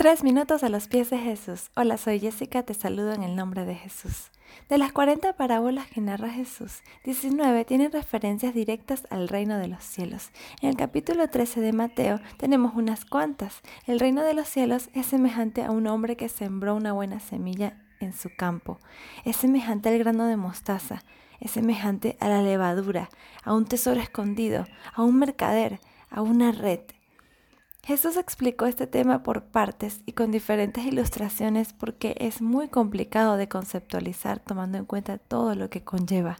Tres minutos a los pies de Jesús. Hola, soy Jessica, te saludo en el nombre de Jesús. De las 40 parábolas que narra Jesús, 19 tienen referencias directas al reino de los cielos. En el capítulo 13 de Mateo tenemos unas cuantas. El reino de los cielos es semejante a un hombre que sembró una buena semilla en su campo. Es semejante al grano de mostaza. Es semejante a la levadura, a un tesoro escondido, a un mercader, a una red Jesús explicó este tema por partes y con diferentes ilustraciones porque es muy complicado de conceptualizar tomando en cuenta todo lo que conlleva.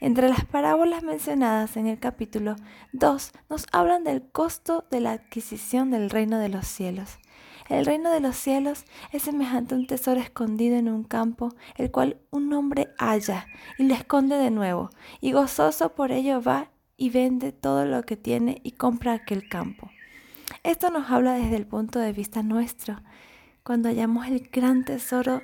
Entre las parábolas mencionadas en el capítulo 2 nos hablan del costo de la adquisición del reino de los cielos. El reino de los cielos es semejante a un tesoro escondido en un campo, el cual un hombre halla y le esconde de nuevo, y gozoso por ello va y vende todo lo que tiene y compra aquel campo. Esto nos habla desde el punto de vista nuestro. Cuando hallamos el gran tesoro,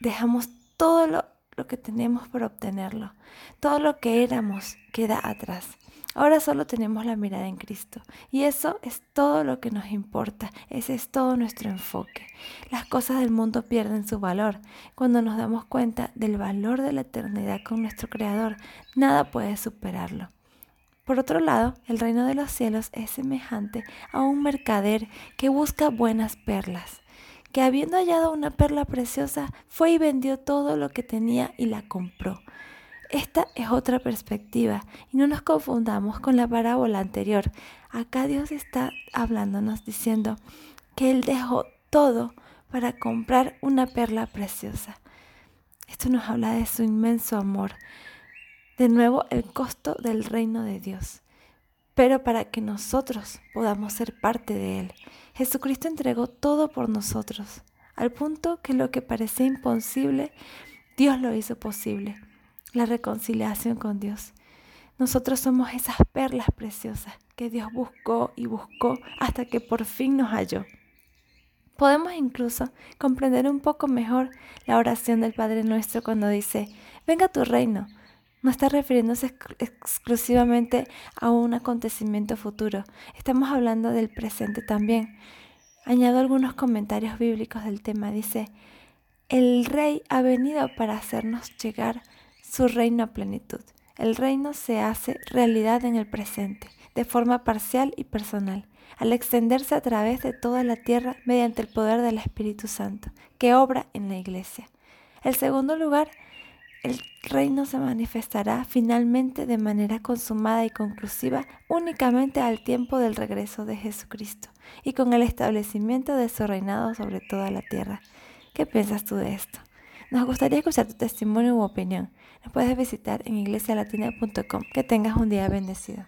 dejamos todo lo, que tenemos por obtenerlo. Todo lo que éramos queda atrás. Ahora solo tenemos la mirada en Cristo. Y eso es todo lo que nos importa. Ese es todo nuestro enfoque. Las cosas del mundo pierden su valor. Cuando nos damos cuenta del valor de la eternidad con nuestro Creador, nada puede superarlo. Por otro lado, el reino de los cielos es semejante a un mercader que busca buenas perlas, que habiendo hallado una perla preciosa, fue y vendió todo lo que tenía y la compró. Esta es otra perspectiva y no nos confundamos con la parábola anterior. Acá Dios está hablándonos diciendo que Él dejó todo para comprar una perla preciosa. Esto nos habla de su inmenso amor, de nuevo el costo del reino de Dios. Pero para que nosotros podamos ser parte de Él, Jesucristo entregó todo por nosotros, al punto que lo que parecía imposible, Dios lo hizo posible, la reconciliación con Dios. Nosotros somos esas perlas preciosas que Dios buscó y buscó hasta que por fin nos halló. Podemos incluso comprender un poco mejor la oración del Padre nuestro cuando dice, venga tu reino, no está refiriéndose exclusivamente a un acontecimiento futuro, estamos hablando del presente también. Añado algunos comentarios bíblicos del tema. Dice, el rey ha venido para hacernos llegar su reino a plenitud. El reino se hace realidad en el presente, de forma parcial y personal, al extenderse a través de toda la tierra mediante el poder del Espíritu Santo, que obra en la iglesia. El segundo lugar el reino se manifestará finalmente de manera consumada y conclusiva únicamente al tiempo del regreso de Jesucristo y con el establecimiento de su reinado sobre toda la tierra. ¿Qué piensas tú de esto? Nos gustaría escuchar tu testimonio u opinión. Nos puedes visitar en iglesialatina.com. Que tengas un día bendecido.